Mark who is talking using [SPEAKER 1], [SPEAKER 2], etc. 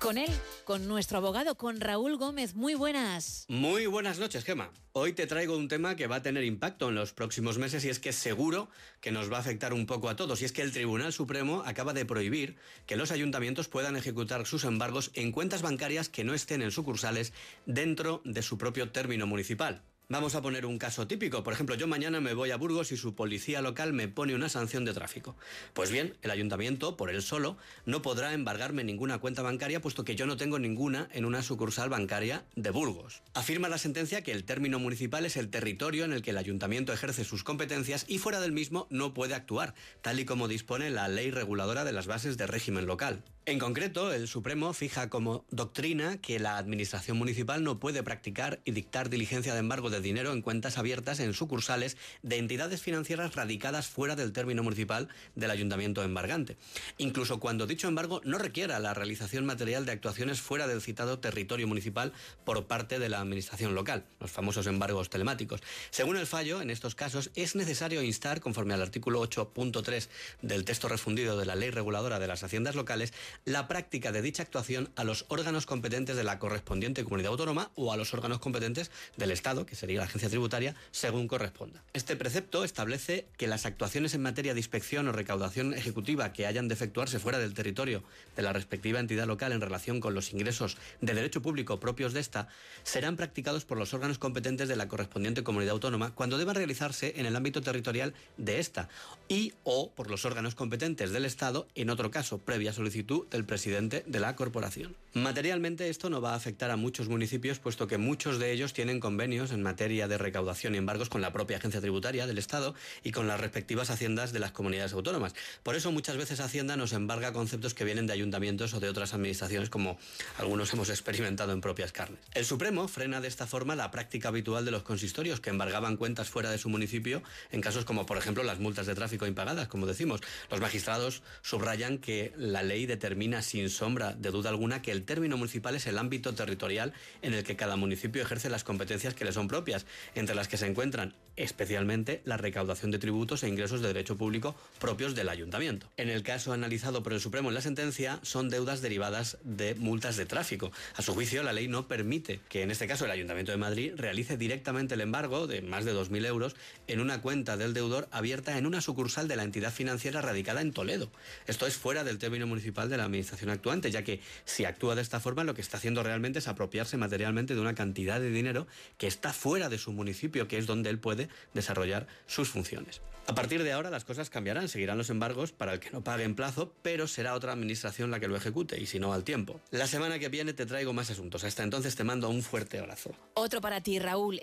[SPEAKER 1] con él, con nuestro abogado, con Raúl Gómez. Muy buenas.
[SPEAKER 2] Muy buenas noches, Gema. Hoy te traigo un tema que va a tener impacto en los próximos meses y es que seguro que nos va a afectar un poco a todos. Y es que el Tribunal Supremo acaba de prohibir que los ayuntamientos puedan ejecutar sus embargos en cuentas bancarias que no estén en sucursales dentro de su propio término municipal. Vamos a poner un caso típico. Por ejemplo, yo mañana me voy a Burgos y su policía local me pone una sanción de tráfico. Pues bien, el ayuntamiento, por él solo, no podrá embargarme ninguna cuenta bancaria puesto que yo no tengo ninguna en una sucursal bancaria de Burgos. Afirma la sentencia que el término municipal es el territorio en el que el ayuntamiento ejerce sus competencias y fuera del mismo no puede actuar, tal y como dispone la ley reguladora de las bases de régimen local. En concreto, el Supremo fija como doctrina que la Administración Municipal no puede practicar y dictar diligencia de embargo de dinero en cuentas abiertas en sucursales de entidades financieras radicadas fuera del término municipal del Ayuntamiento embargante, incluso cuando dicho embargo no requiera la realización material de actuaciones fuera del citado territorio municipal por parte de la Administración local, los famosos embargos telemáticos. Según el fallo, en estos casos es necesario instar, conforme al artículo 8.3 del texto refundido de la Ley Reguladora de las Haciendas Locales, la práctica de dicha actuación a los órganos competentes de la correspondiente comunidad autónoma o a los órganos competentes del Estado, que sería la agencia tributaria, según corresponda. Este precepto establece que las actuaciones en materia de inspección o recaudación ejecutiva que hayan de efectuarse fuera del territorio de la respectiva entidad local en relación con los ingresos de derecho público propios de esta serán practicados por los órganos competentes de la correspondiente comunidad autónoma cuando deban realizarse en el ámbito territorial de esta y o por los órganos competentes del Estado en otro caso previa solicitud del presidente de la corporación. Materialmente esto no va a afectar a muchos municipios puesto que muchos de ellos tienen convenios en materia de recaudación y embargos con la propia agencia tributaria del Estado y con las respectivas haciendas de las comunidades autónomas. Por eso muchas veces Hacienda nos embarga conceptos que vienen de ayuntamientos o de otras administraciones como algunos hemos experimentado en propias carnes. El Supremo frena de esta forma la práctica habitual de los consistorios que embargaban cuentas fuera de su municipio en casos como por ejemplo las multas de tráfico impagadas, como decimos. Los magistrados subrayan que la ley determina determina sin sombra de duda alguna que el término municipal es el ámbito territorial en el que cada municipio ejerce las competencias que le son propias, entre las que se encuentran especialmente la recaudación de tributos e ingresos de derecho público propios del ayuntamiento. En el caso analizado por el Supremo en la sentencia, son deudas derivadas de multas de tráfico. A su juicio, la ley no permite que en este caso el Ayuntamiento de Madrid realice directamente el embargo de más de 2.000 euros en una cuenta del deudor abierta en una sucursal de la entidad financiera radicada en Toledo. Esto es fuera del término municipal de la administración actuante, ya que si actúa de esta forma lo que está haciendo realmente es apropiarse materialmente de una cantidad de dinero que está fuera de su municipio, que es donde él puede desarrollar sus funciones. A partir de ahora las cosas cambiarán, seguirán los embargos para el que no pague en plazo, pero será otra administración la que lo ejecute y si no al tiempo. La semana que viene te traigo más asuntos. Hasta entonces te mando un fuerte abrazo.
[SPEAKER 1] Otro para ti, Raúl.